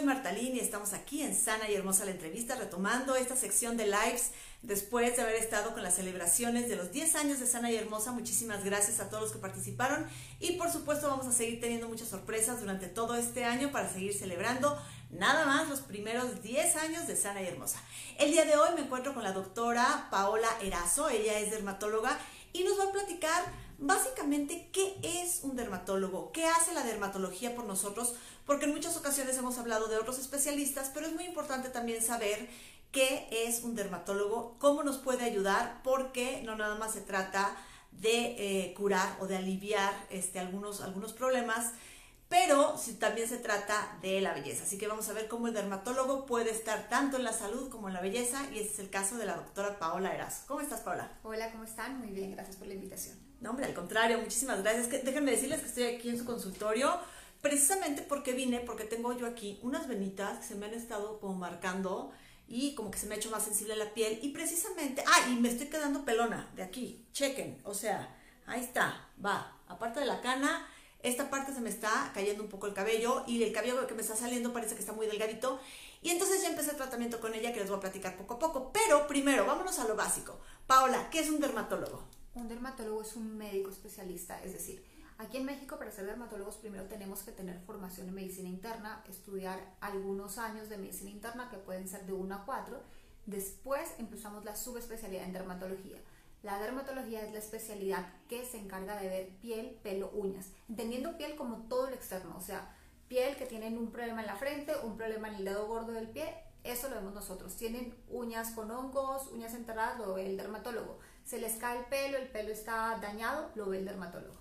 Soy y estamos aquí en Sana y Hermosa la entrevista, retomando esta sección de lives después de haber estado con las celebraciones de los 10 años de Sana y Hermosa. Muchísimas gracias a todos los que participaron y por supuesto vamos a seguir teniendo muchas sorpresas durante todo este año para seguir celebrando nada más los primeros 10 años de Sana y Hermosa. El día de hoy me encuentro con la doctora Paola Erazo, ella es dermatóloga y nos va a platicar básicamente qué es un dermatólogo, qué hace la dermatología por nosotros, porque en muchas ocasiones hemos hablado de otros especialistas, pero es muy importante también saber qué es un dermatólogo, cómo nos puede ayudar, porque no nada más se trata de eh, curar o de aliviar este, algunos, algunos problemas, pero si también se trata de la belleza. Así que vamos a ver cómo el dermatólogo puede estar tanto en la salud como en la belleza, y ese es el caso de la doctora Paola Erazo. ¿Cómo estás, Paola? Hola, ¿cómo están? Muy bien, gracias por la invitación. No, hombre, al contrario, muchísimas gracias. Que, déjenme decirles que estoy aquí en su consultorio precisamente porque vine, porque tengo yo aquí unas venitas que se me han estado como marcando y como que se me ha hecho más sensible la piel y precisamente, ah, y me estoy quedando pelona de aquí, chequen, o sea, ahí está, va, aparte de la cana, esta parte se me está cayendo un poco el cabello y el cabello que me está saliendo parece que está muy delgadito y entonces ya empecé el tratamiento con ella que les voy a platicar poco a poco, pero primero vámonos a lo básico. Paola, ¿qué es un dermatólogo? Un dermatólogo es un médico especialista, es decir, Aquí en México, para ser dermatólogos, primero tenemos que tener formación en medicina interna, estudiar algunos años de medicina interna, que pueden ser de 1 a 4. Después empezamos la subespecialidad en dermatología. La dermatología es la especialidad que se encarga de ver piel, pelo, uñas, entendiendo piel como todo lo externo, o sea, piel que tienen un problema en la frente, un problema en el dedo gordo del pie, eso lo vemos nosotros. Tienen uñas con hongos, uñas enterradas, lo ve el dermatólogo. Se les cae el pelo, el pelo está dañado, lo ve el dermatólogo.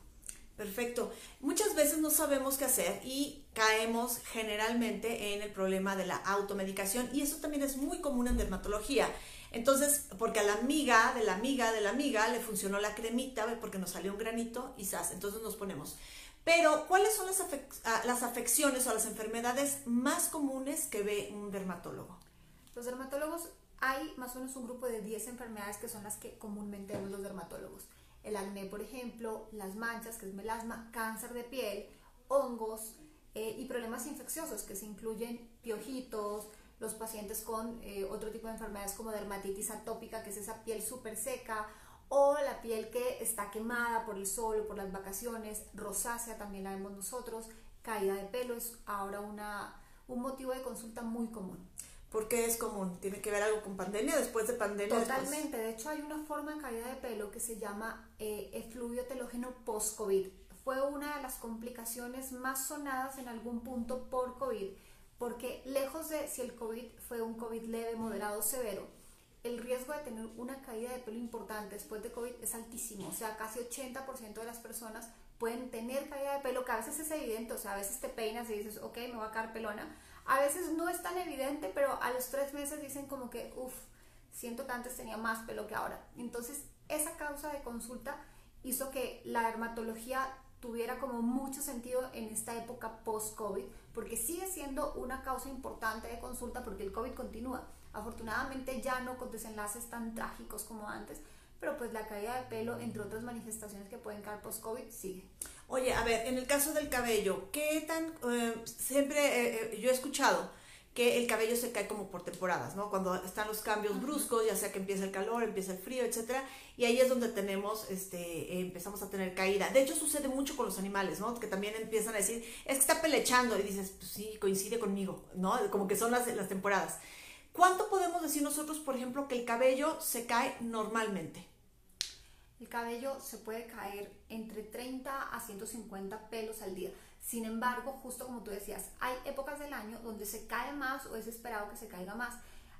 Perfecto. Muchas veces no sabemos qué hacer y caemos generalmente en el problema de la automedicación y eso también es muy común en dermatología. Entonces, porque a la amiga de la amiga de la amiga le funcionó la cremita porque nos salió un granito y sas, entonces nos ponemos. Pero, ¿cuáles son las, ah, las afecciones o las enfermedades más comunes que ve un dermatólogo? Los dermatólogos, hay más o menos un grupo de 10 enfermedades que son las que comúnmente vemos los dermatólogos el acné, por ejemplo, las manchas, que es melasma, cáncer de piel, hongos eh, y problemas infecciosos, que se incluyen piojitos, los pacientes con eh, otro tipo de enfermedades como dermatitis atópica, que es esa piel súper seca, o la piel que está quemada por el sol o por las vacaciones, rosácea también la vemos nosotros, caída de pelo es ahora una, un motivo de consulta muy común. ¿Por qué es común? ¿Tiene que ver algo con pandemia? ¿Después de pandemia? Totalmente. De hecho, hay una forma de caída de pelo que se llama eh, efluvio telógeno post-COVID. Fue una de las complicaciones más sonadas en algún punto por COVID, porque lejos de si el COVID fue un COVID leve, moderado, severo, el riesgo de tener una caída de pelo importante después de COVID es altísimo. O sea, casi 80% de las personas pueden tener caída de pelo, que a veces es evidente, o sea, a veces te peinas y dices, ok, me voy a caer pelona, a veces no es tan evidente, pero a los tres meses dicen como que, uff, siento que antes tenía más pelo que ahora. Entonces, esa causa de consulta hizo que la dermatología tuviera como mucho sentido en esta época post-COVID, porque sigue siendo una causa importante de consulta porque el COVID continúa. Afortunadamente ya no con desenlaces tan trágicos como antes, pero pues la caída de pelo, entre otras manifestaciones que pueden caer post-COVID, sigue. Oye, a ver, en el caso del cabello, ¿qué tan... Eh, siempre eh, eh, yo he escuchado que el cabello se cae como por temporadas, ¿no? Cuando están los cambios bruscos, ya sea que empieza el calor, empieza el frío, etcétera, y ahí es donde tenemos, este, empezamos a tener caída. De hecho, sucede mucho con los animales, ¿no? Que también empiezan a decir, es que está pelechando, y dices, pues sí, coincide conmigo, ¿no? Como que son las, las temporadas. ¿Cuánto podemos decir nosotros, por ejemplo, que el cabello se cae normalmente? El cabello se puede caer entre 30 a 150 pelos al día. Sin embargo, justo como tú decías, hay épocas del año donde se cae más o es esperado que se caiga más.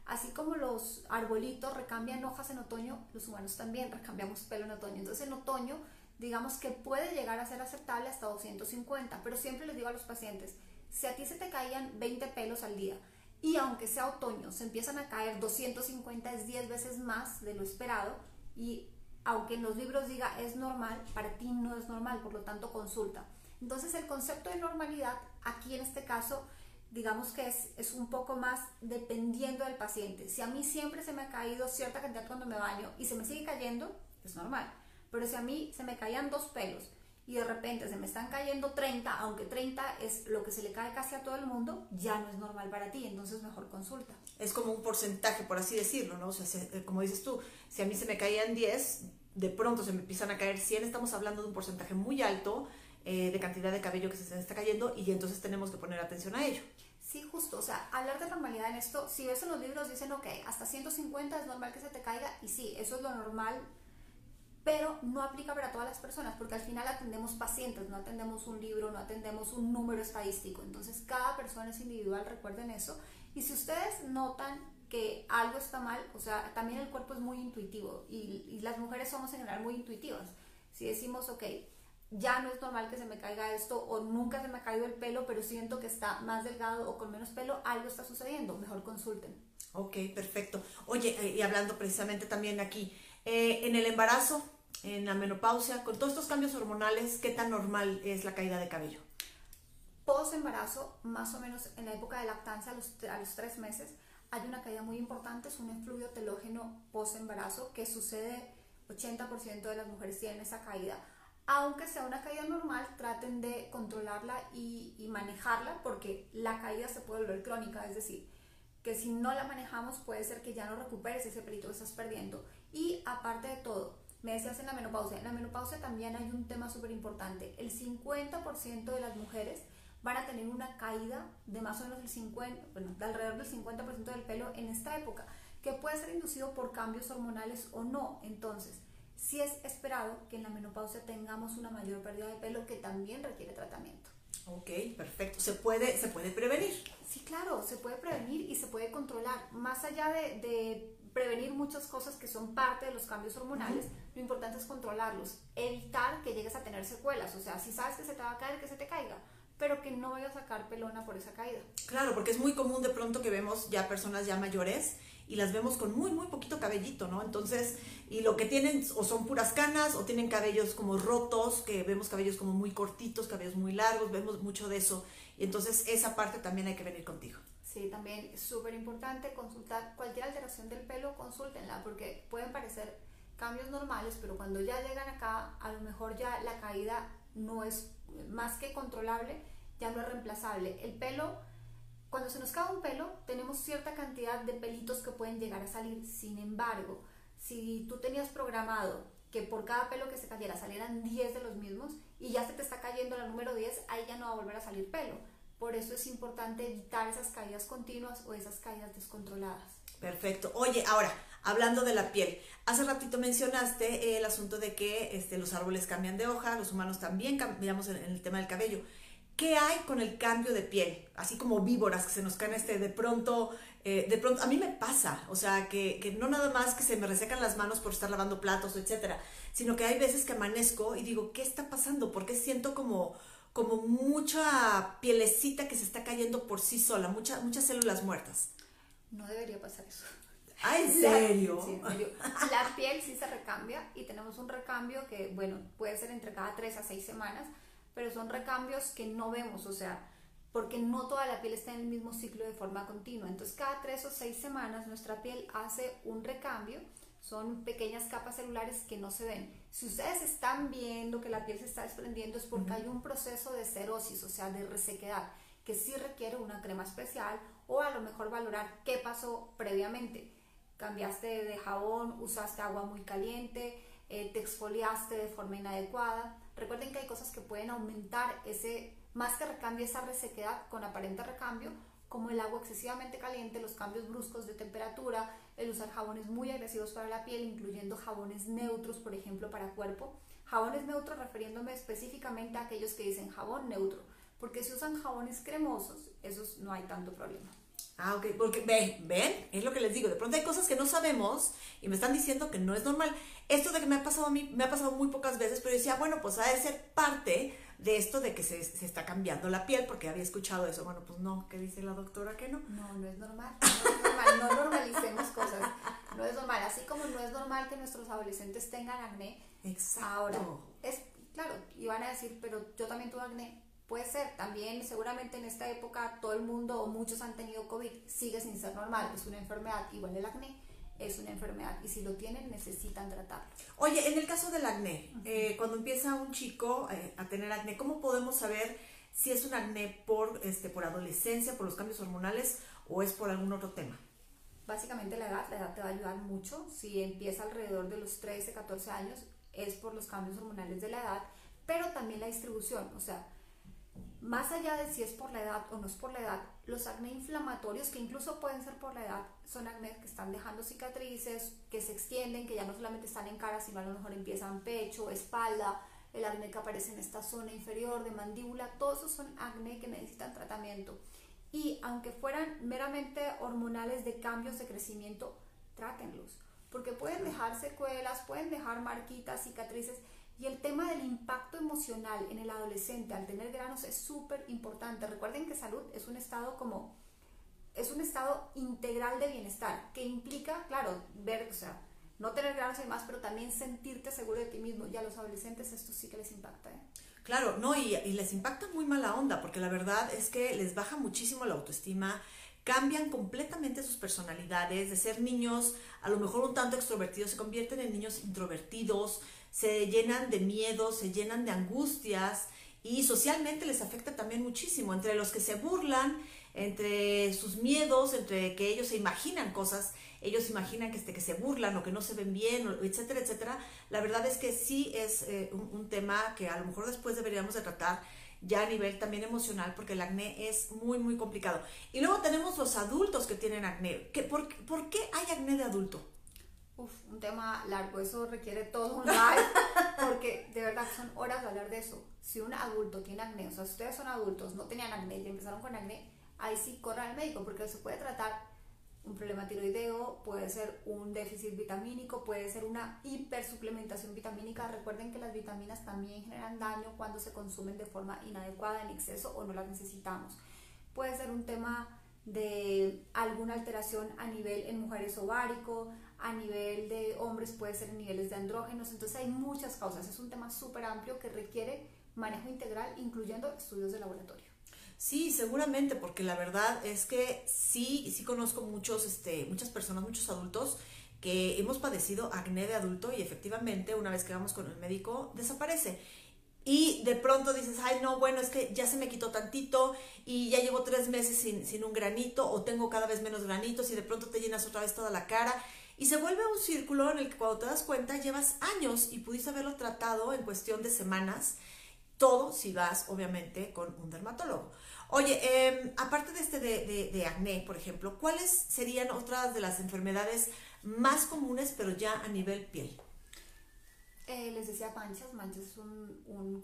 Así como los arbolitos recambian hojas en otoño, los humanos también recambiamos pelo en otoño. Entonces en otoño, digamos que puede llegar a ser aceptable hasta 250, pero siempre les digo a los pacientes, si a ti se te caían 20 pelos al día y aunque sea otoño, se empiezan a caer 250, es 10 veces más de lo esperado y aunque en los libros diga es normal, para ti no es normal, por lo tanto consulta. Entonces el concepto de normalidad aquí en este caso digamos que es, es, un poco más dependiendo del paciente. Si a mí siempre se me ha caído cierta cantidad cuando me baño y se me sigue cayendo, es normal. Pero si a mí se me caían dos pelos y de repente se me están cayendo 30, aunque 30 es lo que se le cae casi a todo el mundo, ya no es normal para ti, entonces mejor consulta. Es como un porcentaje, por así decirlo, ¿no? O sea, eh, como dices tú, si a mí se me caían 10, de pronto se me empiezan a caer 100, estamos hablando de un porcentaje muy alto eh, de cantidad de cabello que se está cayendo y entonces tenemos que poner atención a ello. Sí, justo, o sea, hablar de normalidad en esto, si ves en los libros dicen, ok, hasta 150 es normal que se te caiga, y sí, eso es lo normal, pero no aplica para todas las personas, porque al final atendemos pacientes, no atendemos un libro, no atendemos un número estadístico, entonces cada persona es individual, recuerden eso, y si ustedes notan que algo está mal, o sea, también el cuerpo es muy intuitivo, y, y las mujeres somos en general muy intuitivas, si decimos, ok, ya no es normal que se me caiga esto o nunca se me ha caído el pelo, pero siento que está más delgado o con menos pelo, algo está sucediendo, mejor consulten. Ok, perfecto. Oye, eh, y hablando precisamente también aquí, eh, en el embarazo, en la menopausia, con todos estos cambios hormonales, ¿qué tan normal es la caída de cabello? Post embarazo, más o menos en la época de lactancia, a los, a los tres meses, hay una caída muy importante, es un efluvio telógeno post embarazo que sucede, 80% de las mujeres tienen esa caída aunque sea una caída normal, traten de controlarla y, manejarla porque la caída se puede volver crónica, es decir, que si no la manejamos puede ser que ya no recuperes ese pelito que estás perdiendo. Y aparte de todo, me decías en la menopausia, en la menopausia también hay un tema súper importante, el 50% de las mujeres van a tener una caída de más o menos el 50, bueno, de alrededor del 50% del pelo en esta época, que puede ser inducido por cambios hormonales o no. Entonces, si es esperado que en la menopausia tengamos una mayor pérdida de pelo que también requiere tratamiento. Ok, perfecto. ¿Se puede, ¿Se puede prevenir? Sí, claro, se puede prevenir y se puede controlar. Más allá de, de prevenir muchas cosas que son parte de los cambios hormonales, lo importante es controlarlos, evitar que llegues a tener secuelas. O sea, si sabes que se te va a caer, que se te caiga pero que no vaya a sacar pelona por esa caída. Claro, porque es muy común de pronto que vemos ya personas ya mayores y las vemos con muy, muy poquito cabellito, ¿no? Entonces, y lo que tienen o son puras canas o tienen cabellos como rotos, que vemos cabellos como muy cortitos, cabellos muy largos, vemos mucho de eso. Y entonces esa parte también hay que venir contigo. Sí, también es súper importante consultar cualquier alteración del pelo, consúltenla, porque pueden parecer cambios normales, pero cuando ya llegan acá, a lo mejor ya la caída no es más que controlable, ya no es reemplazable. El pelo cuando se nos cae un pelo, tenemos cierta cantidad de pelitos que pueden llegar a salir. Sin embargo, si tú tenías programado que por cada pelo que se cayera salieran 10 de los mismos y ya se te está cayendo la número 10, ahí ya no va a volver a salir pelo. Por eso es importante evitar esas caídas continuas o esas caídas descontroladas. Perfecto. Oye, ahora, hablando de la piel, hace ratito mencionaste el asunto de que este, los árboles cambian de hoja, los humanos también cambiamos en el tema del cabello. ¿Qué hay con el cambio de piel? Así como víboras que se nos caen este, de pronto, eh, de pronto, a mí me pasa, o sea, que, no nada más que se me resecan las manos por estar lavando platos, etcétera, sino que hay veces que amanezco y digo, ¿qué está pasando? Porque siento como, como mucha pielecita que se está cayendo por sí sola, mucha, muchas células muertas. No debería pasar eso. ¿Ah, en serio? sí, en serio. La piel sí se recambia y tenemos un recambio que, bueno, puede ser entre cada tres a seis semanas pero son recambios que no vemos, o sea, porque no toda la piel está en el mismo ciclo de forma continua. Entonces, cada tres o seis semanas nuestra piel hace un recambio, son pequeñas capas celulares que no se ven. Si ustedes están viendo que la piel se está desprendiendo es porque hay un proceso de cerosis, o sea, de resequedad, que sí requiere una crema especial o a lo mejor valorar qué pasó previamente. Cambiaste de jabón, usaste agua muy caliente, eh, te exfoliaste de forma inadecuada. Recuerden que hay cosas que pueden aumentar ese, más que recambio, esa resequedad con aparente recambio, como el agua excesivamente caliente, los cambios bruscos de temperatura, el usar jabones muy agresivos para la piel, incluyendo jabones neutros, por ejemplo, para cuerpo. Jabones neutros refiriéndome específicamente a aquellos que dicen jabón neutro, porque si usan jabones cremosos, esos no hay tanto problema. Ah, ok, porque ven, ven, es lo que les digo, de pronto hay cosas que no sabemos y me están diciendo que no es normal. Esto de que me ha pasado a mí, me ha pasado muy pocas veces, pero decía, bueno, pues ha de ser parte de esto de que se, se, está cambiando la piel, porque había escuchado eso. Bueno, pues no, ¿qué dice la doctora que no? No, no es normal. No es normal, no normalicemos cosas. No es normal. Así como no es normal que nuestros adolescentes tengan acné. Exacto. Ahora, es claro, y van a decir, pero yo también tuve acné. Puede ser, también seguramente en esta época todo el mundo o muchos han tenido COVID, sigue sin ser normal, es una enfermedad, igual el acné es una enfermedad y si lo tienen necesitan tratarlo. Oye, en el caso del acné, eh, cuando empieza un chico eh, a tener acné, ¿cómo podemos saber si es un acné por, este, por adolescencia, por los cambios hormonales o es por algún otro tema? Básicamente la edad, la edad te va a ayudar mucho. Si empieza alrededor de los 13, 14 años, es por los cambios hormonales de la edad, pero también la distribución, o sea, más allá de si es por la edad o no es por la edad, los acné inflamatorios, que incluso pueden ser por la edad, son acné que están dejando cicatrices, que se extienden, que ya no solamente están en cara, sino a lo mejor empiezan pecho, espalda, el acné que aparece en esta zona inferior de mandíbula, todos esos son acné que necesitan tratamiento. Y aunque fueran meramente hormonales de cambios de crecimiento, trátenlos, porque pueden dejar secuelas, pueden dejar marquitas, cicatrices, y el tema del impacto emocional en el adolescente al tener granos es súper importante. Recuerden que salud es un estado como, es un estado integral de bienestar, que implica, claro, ver, o sea, no tener granos y demás, pero también sentirte seguro de ti mismo. Y a los adolescentes esto sí que les impacta. ¿eh? Claro, no, y, y les impacta muy mala onda, porque la verdad es que les baja muchísimo la autoestima, cambian completamente sus personalidades, de ser niños a lo mejor un tanto extrovertidos, se convierten en niños introvertidos, se llenan de miedo, se llenan de angustias y socialmente les afecta también muchísimo, entre los que se burlan, entre sus miedos, entre que ellos se imaginan cosas, ellos imaginan que, este, que se burlan o que no se ven bien, etcétera, etcétera. La verdad es que sí es eh, un, tema que a lo mejor después deberíamos de tratar ya a nivel también emocional, porque el acné es muy, muy complicado. Y luego tenemos los adultos que tienen acné. ¿Qué, por, ¿Por qué hay acné de adulto? Uf, un tema largo, eso requiere todo un live, porque de verdad son horas de hablar de eso. Si un adulto tiene acné, o sea, si ustedes son adultos, no tenían acné y empezaron con acné, ahí sí corran al médico, porque se puede tratar un problema tiroideo, puede ser un déficit vitamínico, puede ser una hipersuplementación vitamínica. Recuerden que las vitaminas también generan daño cuando se consumen de forma inadecuada, en exceso o no las necesitamos. Puede ser un tema de alguna alteración a nivel en mujeres ovárico, a nivel de hombres puede ser en niveles de andrógenos, entonces hay muchas causas, es un tema súper amplio que requiere manejo integral, incluyendo estudios de laboratorio. Sí, seguramente, porque la verdad es que sí, sí conozco muchos, este, muchas personas, muchos adultos que hemos padecido acné de adulto y efectivamente una vez que vamos con el médico desaparece. Y de pronto dices, ay, no, bueno, es que ya se me quitó tantito y ya llevo tres meses sin, sin un granito o tengo cada vez menos granitos y de pronto te llenas otra vez toda la cara y se vuelve un círculo en el que cuando te das cuenta llevas años y pudiste haberlo tratado en cuestión de semanas. Todo si vas, obviamente, con un dermatólogo. Oye, em, aparte de este de, de, acné, por ejemplo, ¿cuáles serían otras de las enfermedades más comunes, pero ya a nivel piel? Eh, les decía manchas, manchas es un, un,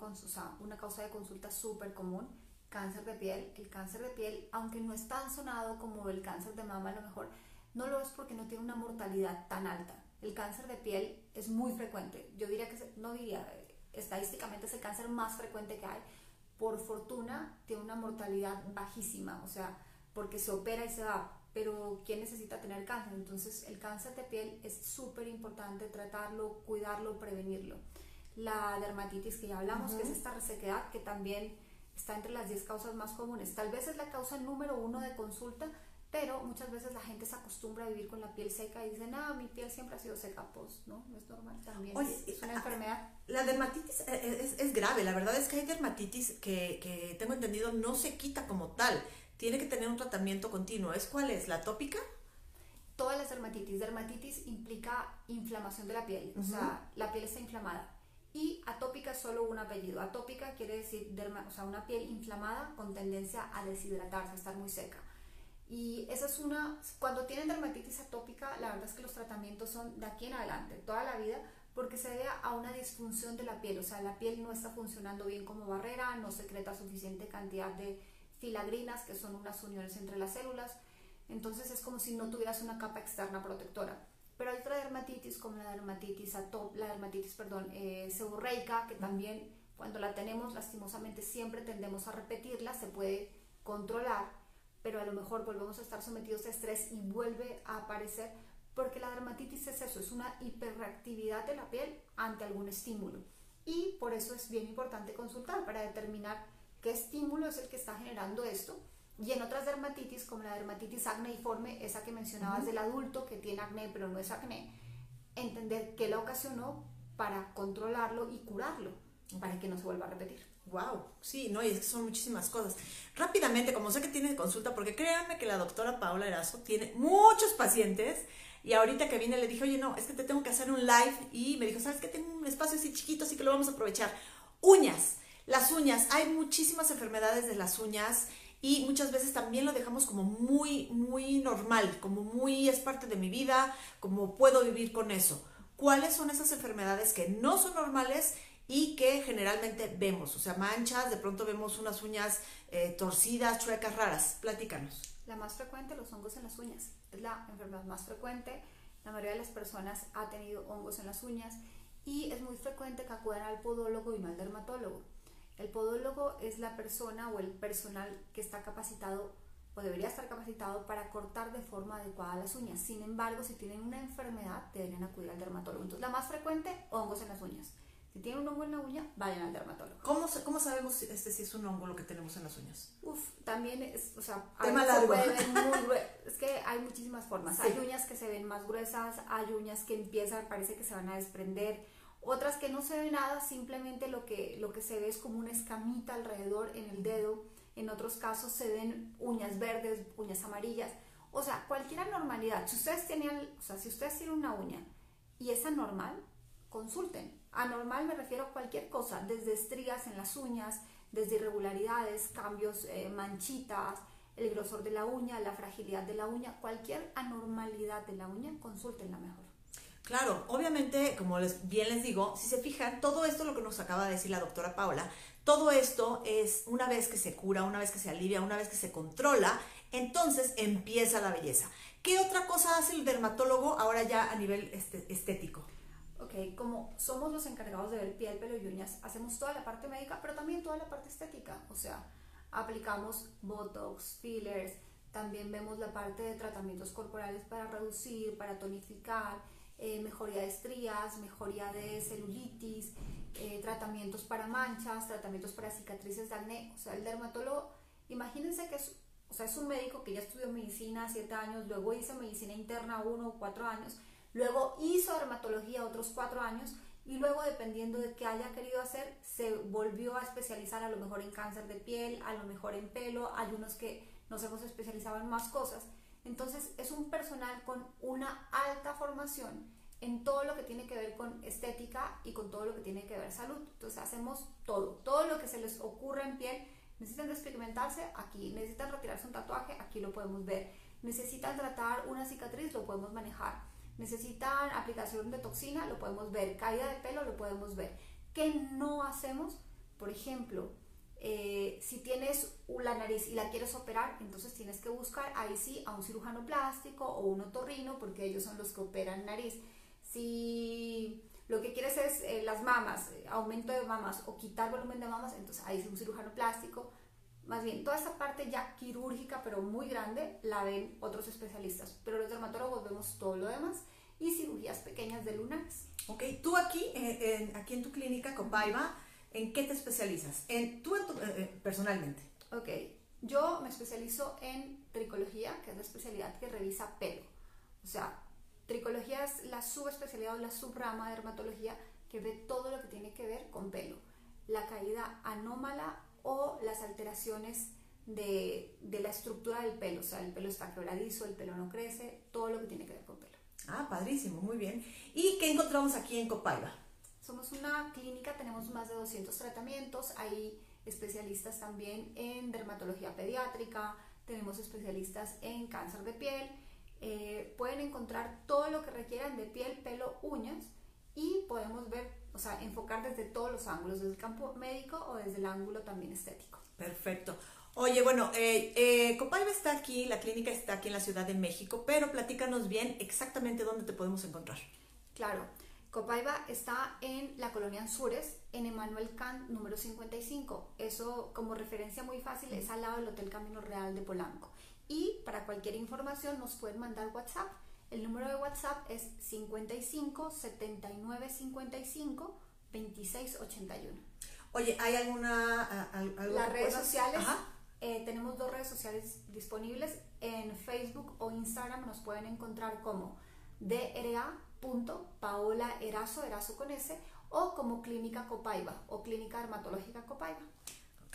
una causa de consulta súper común. Cáncer de piel, el cáncer de piel, aunque no es tan sonado como el cáncer de mama, a lo mejor no lo es porque no tiene una mortalidad tan alta. El cáncer de piel es muy frecuente. Yo diría que, no diría, estadísticamente es el cáncer más frecuente que hay. Por fortuna tiene una mortalidad bajísima, o sea, porque se opera y se va. Pero ¿quién necesita tener cáncer? Entonces el cáncer de piel es súper importante tratarlo, cuidarlo, prevenirlo. La dermatitis que ya hablamos, que es esta resequedad que también está entre las 10 causas más comunes. Tal vez es la causa número uno de consulta, pero muchas veces la gente se acostumbra a vivir con la piel seca y dice, no, mi piel siempre ha sido seca, pues no, no es normal también. es, una enfermedad. La dermatitis eh, eh, es, es, grave, la verdad es que hay dermatitis que, que, tengo entendido no se quita como tal, tiene que tener un tratamiento continuo. ¿Es cuál es? ¿La tópica? Todas las dermatitis. Dermatitis implica inflamación de la piel, o sea, la piel está inflamada. Y atópica es solo un apellido. Atópica quiere decir derma, o sea, una piel inflamada con tendencia a deshidratarse, a estar muy seca. Y esa es una, cuando tienen dermatitis atópica, la verdad es que los tratamientos son de aquí en adelante, toda la vida, porque se debe a una disfunción de la piel, o sea, la piel no está funcionando bien como barrera, no secreta suficiente cantidad de filagrinas, que son unas uniones entre las células, entonces es como si no tuvieras una capa externa protectora. Pero hay otra dermatitis como la dermatitis, atop, la dermatitis perdón, eh, seborreica, que también Cuando la tenemos, lastimosamente, siempre tendemos a repetirla, se puede controlar, pero a lo mejor volvemos a estar sometidos a estrés y vuelve a aparecer, porque la dermatitis es eso, es una hiperreactividad de la piel ante algún estímulo. Y por eso es bien importante consultar para determinar qué estímulo es el que está generando esto. Y en otras dermatitis, como la dermatitis acneiforme, esa que mencionabas del adulto que tiene acné pero no es acné, entender qué la ocasionó para controlarlo y curarlo, para que no se vuelva a repetir. Wow, sí, no, y es que son muchísimas cosas. Rápidamente, como sé que tiene consulta, porque créanme que la doctora Paula Erazo tiene muchos pacientes y ahorita que vine le dije, oye, no, es que te tengo que hacer un live y me dijo, ¿sabes qué? Tengo un espacio así chiquito, así que lo vamos a aprovechar. Uñas, las uñas, hay muchísimas enfermedades de las uñas y muchas veces también lo dejamos como muy, muy normal, como muy es parte de mi vida, como puedo vivir con eso. ¿Cuáles son esas enfermedades que no son normales y que generalmente vemos? O sea, manchas, de pronto vemos unas uñas eh, torcidas, chuecas, raras. Platícanos. La más frecuente, los hongos en las uñas. Es la enfermedad más frecuente. La mayoría de las personas ha tenido hongos en las uñas y es muy frecuente que acudan al podólogo y no al dermatólogo. El podólogo es la persona o el personal que está capacitado o debería estar capacitado para cortar de forma adecuada las uñas. Sin embargo, si tienen una enfermedad, deberían acudir al dermatólogo. Entonces, la más frecuente, hongos en las uñas. Si tienen un hongo en la uña, vayan al dermatólogo. ¿Cómo, cómo sabemos este, si es un hongo lo que tenemos en las uñas? Uf, también es, o sea, Tema largo. muy es que hay muchísimas formas. Hay uñas que se ven más gruesas, hay uñas que empiezan, parece que se van a desprender, otras que no se ve nada, simplemente lo que, lo que se ve es como una escamita alrededor en el dedo. En otros casos se ven uñas verdes, uñas amarillas. O sea, cualquier anormalidad. Si ustedes tenían, o sea, si ustedes tienen una uña y es anormal, consulten. Anormal me refiero a cualquier cosa, desde estrías en las uñas, desde irregularidades, cambios, eh, manchitas, el grosor de la uña, la fragilidad de la uña, cualquier anormalidad de la uña, consultenla mejor. Claro, obviamente, como bien les digo, si se fijan, todo esto lo que nos acaba de decir la doctora Paula, todo esto es una vez que se cura, una vez que se alivia, una vez que se controla, entonces empieza la belleza. ¿Qué otra cosa hace el dermatólogo ahora ya a nivel este, estético? Ok, como somos los encargados de ver piel, pelo y uñas, hacemos toda la parte médica, pero también toda la parte estética. O sea, aplicamos botox, fillers, también vemos la parte de tratamientos corporales para reducir, para tonificar, eh, mejoría de estrías, mejoría de celulitis, eh, tratamientos para manchas, tratamientos para cicatrices de acné. O sea, el dermatólogo, imagínense que es, o sea, es un médico que ya estudió medicina siete años, luego hizo medicina interna uno o cuatro años Luego hizo dermatología otros cuatro años y luego dependiendo de qué haya querido hacer, se volvió a especializar a lo mejor en cáncer de piel, a lo mejor en pelo, hay unos que nos hemos especializado en más cosas. Entonces es un personal con una alta formación en todo lo que tiene que ver con estética y con todo lo que tiene que ver salud. Entonces hacemos todo, todo lo que se les ocurra en piel. Necesitan despigmentarse aquí, necesitan retirarse un tatuaje, aquí lo podemos ver. Necesitan tratar una cicatriz, lo podemos manejar necesitan aplicación de toxina, lo podemos ver, caída de pelo, lo podemos ver. ¿Qué no hacemos? Por ejemplo, eh, si tienes la nariz y la quieres operar, entonces tienes que buscar ahí sí a un cirujano plástico o un otorrino, porque ellos son los que operan nariz. Si lo que quieres es eh, las mamas, aumento de mamas o quitar volumen de mamas, entonces ahí es un cirujano plástico. Más bien, toda esa parte ya quirúrgica, pero muy grande, la ven otros especialistas. Pero los dermatólogos vemos todo lo demás y cirugías pequeñas de lunares. Ok, tú aquí, en, aquí en tu clínica, Copaiba, ¿en qué te especializas? En, tú eh, eh, personalmente. Ok, yo me especializo en tricología, que es la especialidad que revisa pelo. O sea, tricología es la subespecialidad o la subrama de dermatología que ve todo lo que tiene que ver con pelo. La caída anómala o las alteraciones de, la estructura del pelo, o sea, el pelo está quebradizo, el pelo no crece, todo lo que tiene que ver con pelo. Ah, padrísimo, muy bien. ¿Y qué encontramos aquí en Copaiba? Somos una clínica, tenemos más de 200 tratamientos, hay especialistas también en dermatología pediátrica, tenemos especialistas en cáncer de piel, eh, pueden encontrar todo lo que requieran de piel, pelo, uñas y podemos ver, o sea, enfocar desde todos los ángulos, desde el campo médico o desde el ángulo también estético. Perfecto. Oye, bueno, eh, eh está aquí, la clínica está aquí en la Ciudad de México, pero platícanos bien exactamente dónde te podemos encontrar. Claro, Copaiba está en la colonia Anzures, en Emanuel Kant número 55. Eso como referencia muy fácil es al lado del Hotel Camino Real de Polanco. Y para cualquier información nos pueden mandar WhatsApp. El número de WhatsApp es 55 79 55 26 81. Oye, ¿hay alguna... Las redes sociales, eh, tenemos dos redes sociales disponibles. En Facebook o Instagram nos pueden encontrar como DRA.paola Erazo, Erazo con S, o como Clínica Copaiba o Clínica Dermatológica Copaiba.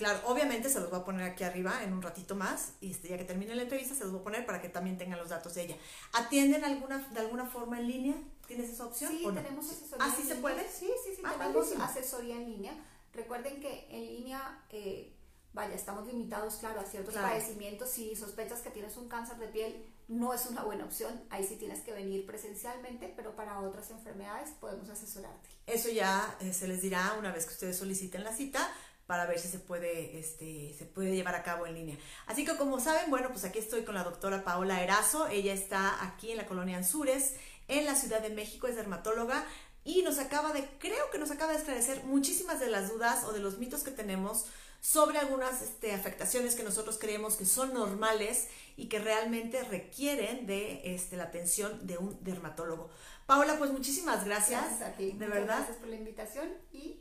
Claro, obviamente se los voy a poner aquí arriba en un ratito más y este, ya que termine la entrevista se los voy a poner para que también tengan los datos de ella. ¿Atienden alguna, de alguna forma en línea? ¿Tienes esa opción? Sí, tenemos asesoría. ¿Ah, sí se puede? Sí, sí, sí, ah, tenemos asesoría en línea. Recuerden que en línea, eh, vaya, estamos limitados, claro, a ciertos padecimientos. Si sospechas que tienes un cáncer de piel, no es una buena opción. Ahí sí tienes que venir presencialmente, pero para otras enfermedades podemos asesorarte. Eso ya eh, se les dirá una vez que ustedes soliciten la cita para ver si se puede, este, se puede llevar a cabo en línea. Así que como saben, bueno, pues aquí estoy con la doctora Paola Erazo. Ella está aquí en la colonia Anzures, en la Ciudad de México, es dermatóloga y nos acaba de, creo que nos acaba de esclarecer muchísimas de las dudas o de los mitos que tenemos sobre algunas este, afectaciones que nosotros creemos que son normales y que realmente requieren de este, la atención de un dermatólogo. Paola, pues muchísimas gracias. Gracias a ti. De verdad. Gracias por la invitación y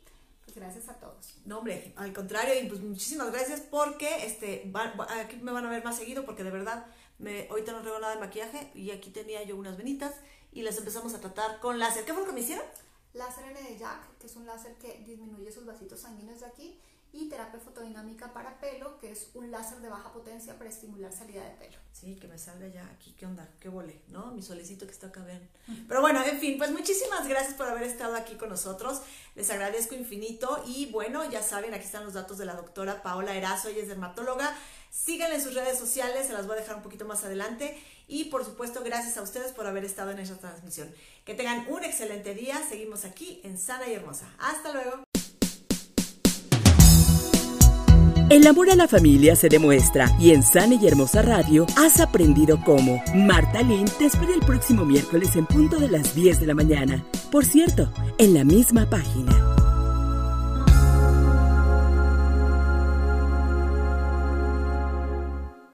gracias a todos. No, hombre, al contrario, y pues muchísimas gracias porque este, aquí me van a ver más seguido porque de verdad me, ahorita no traigo nada de maquillaje y aquí tenía yo unas venitas y las empezamos a tratar con láser. ¿Qué fue lo que me hicieron? Láser Jack, que es un láser que disminuye sus vasitos sanguíneos de aquí y terapia fotodinámica para pelo, que es un láser de baja potencia para estimular salida de pelo. Sí, que me salga ya aquí, ¿qué onda? ¿Qué vole? ¿No? Mi solecito que está acá, vean. Pero bueno, en fin, pues muchísimas gracias por haber estado aquí con nosotros. Les agradezco infinito y bueno, ya saben, aquí están los datos de la doctora Paola Erazo, ella es dermatóloga. Síganla en sus redes sociales, se las voy a dejar un poquito más adelante. Y por supuesto, gracias a ustedes por haber estado en esta transmisión. Que tengan un excelente día. Seguimos aquí en Sana y Hermosa. Hasta luego. El amor a la familia se demuestra y en Sana y Hermosa Radio has aprendido cómo. Marta Lynn te espera el próximo miércoles en punto de las 10 de la mañana. Por cierto, en la misma página.